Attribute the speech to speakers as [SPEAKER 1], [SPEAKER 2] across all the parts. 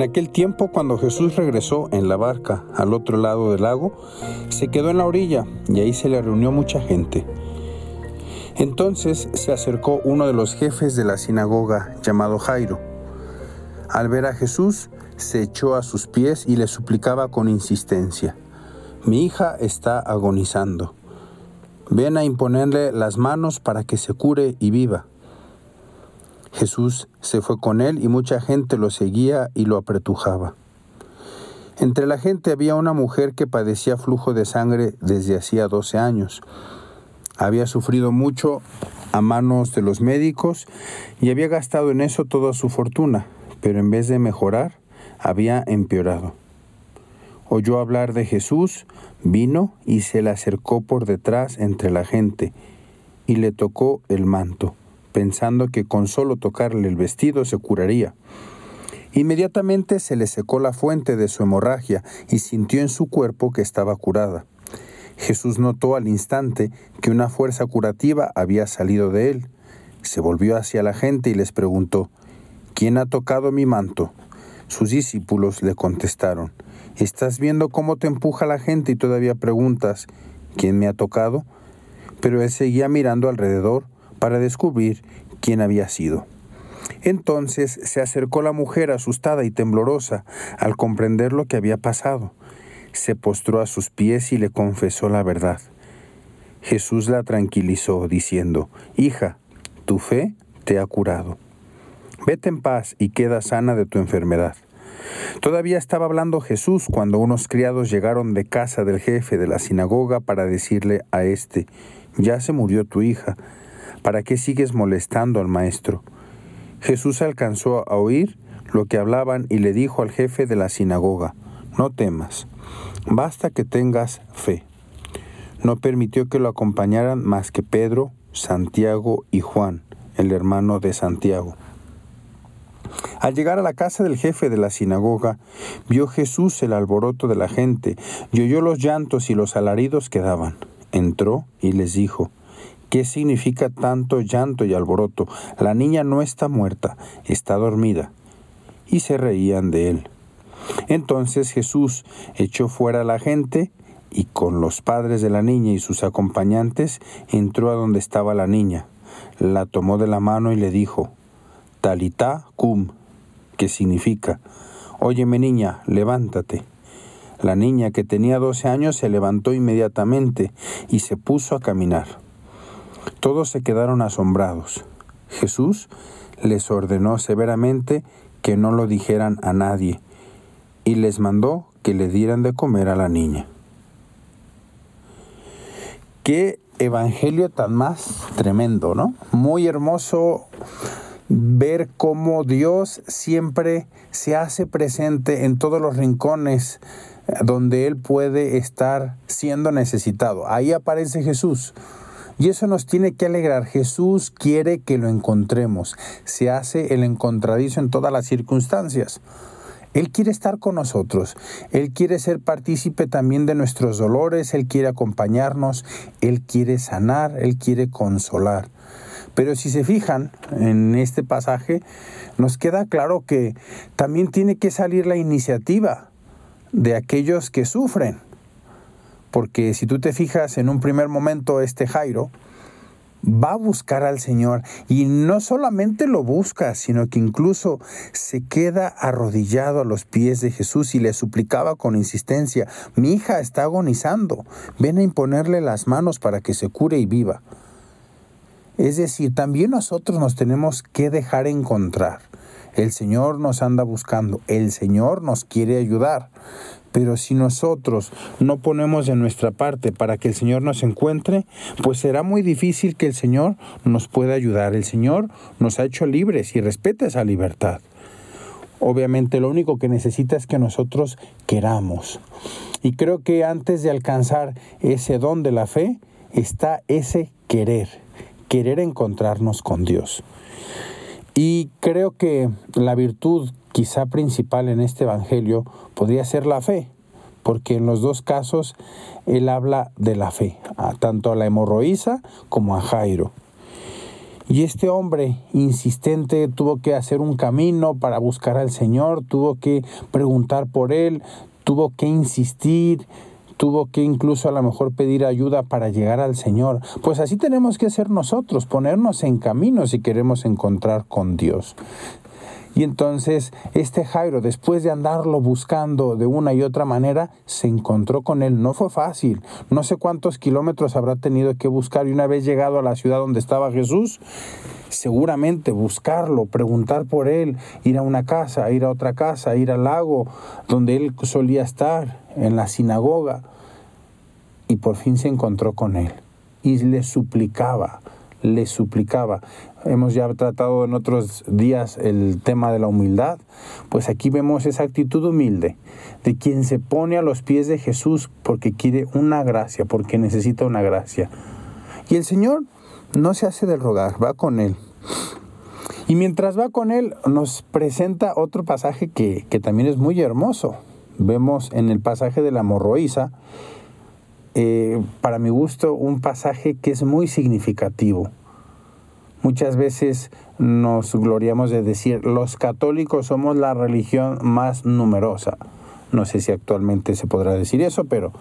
[SPEAKER 1] En aquel tiempo, cuando Jesús regresó en la barca al otro lado del lago, se quedó en la orilla y ahí se le reunió mucha gente. Entonces se acercó uno de los jefes de la sinagoga, llamado Jairo. Al ver a Jesús, se echó a sus pies y le suplicaba con insistencia, Mi hija está agonizando. Ven a imponerle las manos para que se cure y viva. Jesús se fue con él y mucha gente lo seguía y lo apretujaba. Entre la gente había una mujer que padecía flujo de sangre desde hacía 12 años. Había sufrido mucho a manos de los médicos y había gastado en eso toda su fortuna, pero en vez de mejorar, había empeorado. Oyó hablar de Jesús, vino y se le acercó por detrás entre la gente y le tocó el manto pensando que con solo tocarle el vestido se curaría. Inmediatamente se le secó la fuente de su hemorragia y sintió en su cuerpo que estaba curada. Jesús notó al instante que una fuerza curativa había salido de él. Se volvió hacia la gente y les preguntó, ¿quién ha tocado mi manto? Sus discípulos le contestaron, ¿estás viendo cómo te empuja la gente y todavía preguntas, ¿quién me ha tocado? Pero él seguía mirando alrededor para descubrir quién había sido. Entonces se acercó la mujer asustada y temblorosa al comprender lo que había pasado. Se postró a sus pies y le confesó la verdad. Jesús la tranquilizó, diciendo, Hija, tu fe te ha curado. Vete en paz y queda sana de tu enfermedad. Todavía estaba hablando Jesús cuando unos criados llegaron de casa del jefe de la sinagoga para decirle a éste, Ya se murió tu hija ¿Para qué sigues molestando al maestro? Jesús alcanzó a oír lo que hablaban y le dijo al jefe de la sinagoga, no temas, basta que tengas fe. No permitió que lo acompañaran más que Pedro, Santiago y Juan, el hermano de Santiago. Al llegar a la casa del jefe de la sinagoga, vio Jesús el alboroto de la gente y oyó los llantos y los alaridos que daban. Entró y les dijo, ¿Qué significa tanto llanto y alboroto? La niña no está muerta, está dormida. Y se reían de él. Entonces Jesús echó fuera a la gente y con los padres de la niña y sus acompañantes entró a donde estaba la niña. La tomó de la mano y le dijo, Talita cum, que significa, Óyeme niña, levántate. La niña que tenía doce años se levantó inmediatamente y se puso a caminar. Todos se quedaron asombrados. Jesús les ordenó severamente que no lo dijeran a nadie y les mandó que le dieran de comer a la niña. Qué evangelio tan más tremendo, ¿no? Muy hermoso ver cómo Dios siempre se hace presente en todos los rincones donde Él puede estar siendo necesitado. Ahí aparece Jesús y eso nos tiene que alegrar. Jesús quiere que lo encontremos. Se hace el encontradizo en todas las circunstancias. Él quiere estar con nosotros. Él quiere ser partícipe también de nuestros dolores. Él quiere acompañarnos. Él quiere sanar. Él quiere consolar. Pero si se fijan en este pasaje, nos queda claro que también tiene que salir la iniciativa de aquellos que sufren. Porque si tú te fijas en un primer momento, este Jairo va a buscar al Señor y no solamente lo busca, sino que incluso se queda arrodillado a los pies de Jesús y le suplicaba con insistencia, mi hija está agonizando, ven a imponerle las manos para que se cure y viva. Es decir, también nosotros nos tenemos que dejar encontrar. El Señor nos anda buscando, el Señor nos quiere ayudar. Pero si nosotros no ponemos de nuestra parte para que el Señor nos encuentre, pues será muy difícil que el Señor nos pueda ayudar. El Señor nos ha hecho libres y respeta esa libertad. Obviamente lo único que necesita es que nosotros queramos. Y creo que antes de alcanzar ese don de la fe está ese querer, querer encontrarnos con Dios. Y creo que la virtud quizá principal en este Evangelio podría ser la fe, porque en los dos casos él habla de la fe, tanto a la hemorroísa como a Jairo. Y este hombre insistente tuvo que hacer un camino para buscar al Señor, tuvo que preguntar por él, tuvo que insistir, tuvo que incluso a lo mejor pedir ayuda para llegar al Señor. Pues así tenemos que ser nosotros, ponernos en camino si queremos encontrar con Dios. Y entonces este Jairo, después de andarlo buscando de una y otra manera, se encontró con él. No fue fácil. No sé cuántos kilómetros habrá tenido que buscar. Y una vez llegado a la ciudad donde estaba Jesús, seguramente buscarlo, preguntar por él, ir a una casa, ir a otra casa, ir al lago donde él solía estar, en la sinagoga. Y por fin se encontró con él. Y le suplicaba, le suplicaba. Hemos ya tratado en otros días el tema de la humildad, pues aquí vemos esa actitud humilde de quien se pone a los pies de Jesús porque quiere una gracia, porque necesita una gracia. Y el Señor no se hace del rogar, va con él. Y mientras va con él, nos presenta otro pasaje que, que también es muy hermoso. Vemos en el pasaje de la morroíza, eh, para mi gusto, un pasaje que es muy significativo. Muchas veces nos gloriamos de decir, los católicos somos la religión más numerosa. No sé si actualmente se podrá decir eso, pero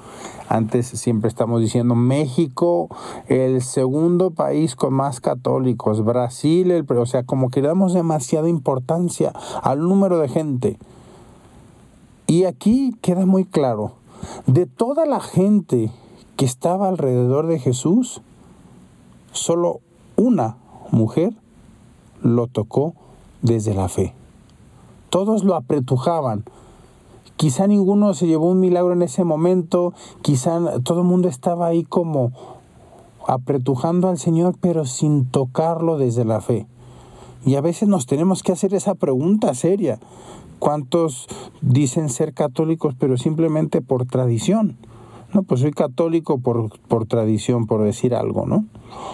[SPEAKER 1] antes siempre estamos diciendo México, el segundo país con más católicos, Brasil, el, o sea, como que damos demasiada importancia al número de gente. Y aquí queda muy claro, de toda la gente que estaba alrededor de Jesús, solo una mujer lo tocó desde la fe. Todos lo apretujaban. Quizá ninguno se llevó un milagro en ese momento, quizá todo el mundo estaba ahí como apretujando al Señor, pero sin tocarlo desde la fe. Y a veces nos tenemos que hacer esa pregunta seria. ¿Cuántos dicen ser católicos pero simplemente por tradición? No, pues soy católico por, por tradición, por decir algo, ¿no?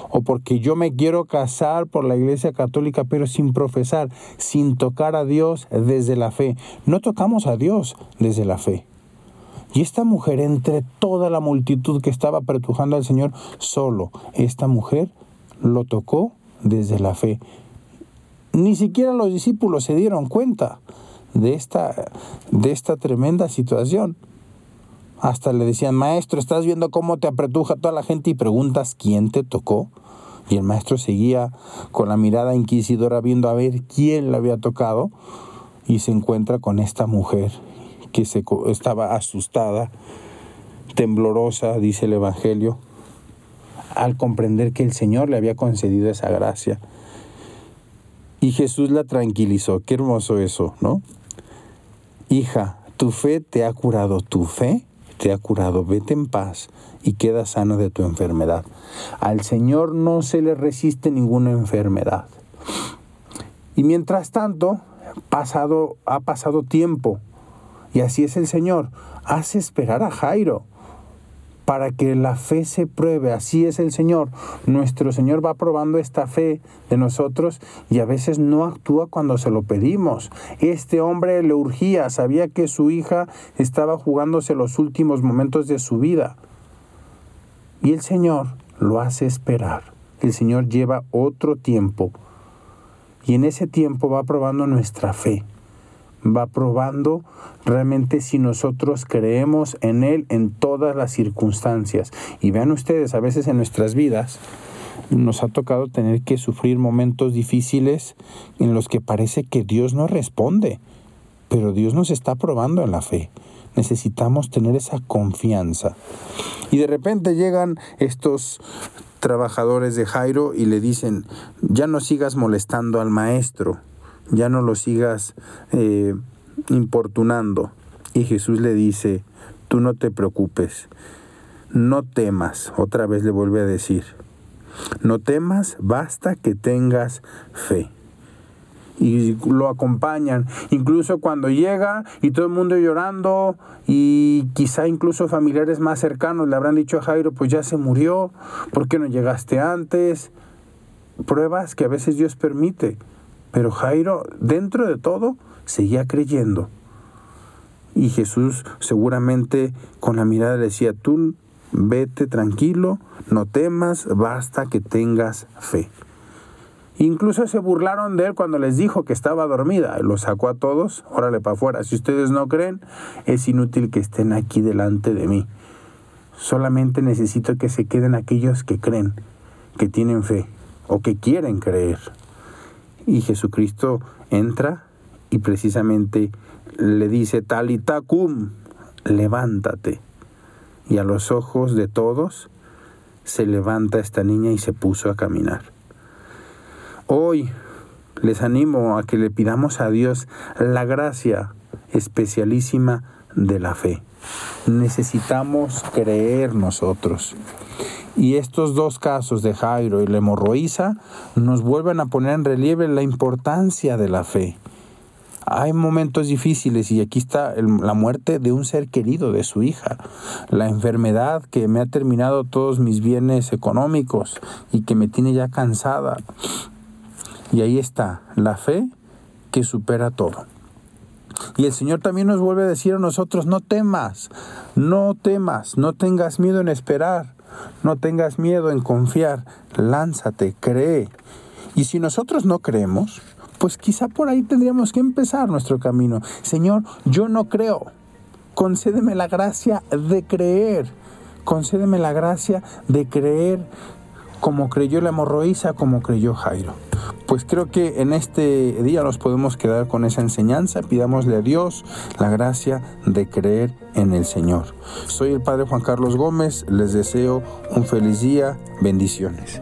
[SPEAKER 1] O porque yo me quiero casar por la iglesia católica, pero sin profesar, sin tocar a Dios desde la fe. No tocamos a Dios desde la fe. Y esta mujer, entre toda la multitud que estaba apretujando al Señor, solo esta mujer lo tocó desde la fe. Ni siquiera los discípulos se dieron cuenta de esta, de esta tremenda situación. Hasta le decían, maestro, ¿estás viendo cómo te apretuja toda la gente y preguntas quién te tocó? Y el maestro seguía con la mirada inquisidora viendo a ver quién le había tocado y se encuentra con esta mujer que se, estaba asustada, temblorosa, dice el Evangelio, al comprender que el Señor le había concedido esa gracia. Y Jesús la tranquilizó. Qué hermoso eso, ¿no? Hija, tu fe te ha curado. Tu fe te ha curado, vete en paz y queda sano de tu enfermedad. Al Señor no se le resiste ninguna enfermedad. Y mientras tanto, pasado, ha pasado tiempo, y así es el Señor, hace esperar a Jairo para que la fe se pruebe. Así es el Señor. Nuestro Señor va probando esta fe de nosotros y a veces no actúa cuando se lo pedimos. Este hombre le urgía, sabía que su hija estaba jugándose los últimos momentos de su vida. Y el Señor lo hace esperar. El Señor lleva otro tiempo. Y en ese tiempo va probando nuestra fe va probando realmente si nosotros creemos en Él en todas las circunstancias. Y vean ustedes, a veces en nuestras vidas nos ha tocado tener que sufrir momentos difíciles en los que parece que Dios no responde, pero Dios nos está probando en la fe. Necesitamos tener esa confianza. Y de repente llegan estos trabajadores de Jairo y le dicen, ya no sigas molestando al maestro ya no lo sigas eh, importunando. Y Jesús le dice, tú no te preocupes, no temas, otra vez le vuelve a decir, no temas, basta que tengas fe. Y lo acompañan, incluso cuando llega y todo el mundo llorando y quizá incluso familiares más cercanos le habrán dicho a Jairo, pues ya se murió, ¿por qué no llegaste antes? Pruebas que a veces Dios permite pero Jairo, dentro de todo, seguía creyendo. Y Jesús seguramente con la mirada le decía, tú vete tranquilo, no temas, basta que tengas fe. Incluso se burlaron de él cuando les dijo que estaba dormida. Los sacó a todos, órale para afuera. Si ustedes no creen, es inútil que estén aquí delante de mí. Solamente necesito que se queden aquellos que creen, que tienen fe o que quieren creer. Y Jesucristo entra y precisamente le dice, talitacum, levántate. Y a los ojos de todos se levanta esta niña y se puso a caminar. Hoy les animo a que le pidamos a Dios la gracia especialísima de la fe. Necesitamos creer nosotros. Y estos dos casos de Jairo y la hemorroísa nos vuelven a poner en relieve la importancia de la fe. Hay momentos difíciles y aquí está la muerte de un ser querido, de su hija, la enfermedad que me ha terminado todos mis bienes económicos y que me tiene ya cansada. Y ahí está, la fe que supera todo. Y el Señor también nos vuelve a decir a nosotros, no temas, no temas, no tengas miedo en esperar, no tengas miedo en confiar, lánzate, cree. Y si nosotros no creemos, pues quizá por ahí tendríamos que empezar nuestro camino. Señor, yo no creo, concédeme la gracia de creer, concédeme la gracia de creer como creyó la hemorroísa, como creyó Jairo. Pues creo que en este día nos podemos quedar con esa enseñanza. Pidámosle a Dios la gracia de creer en el Señor. Soy el Padre Juan Carlos Gómez. Les deseo un feliz día. Bendiciones.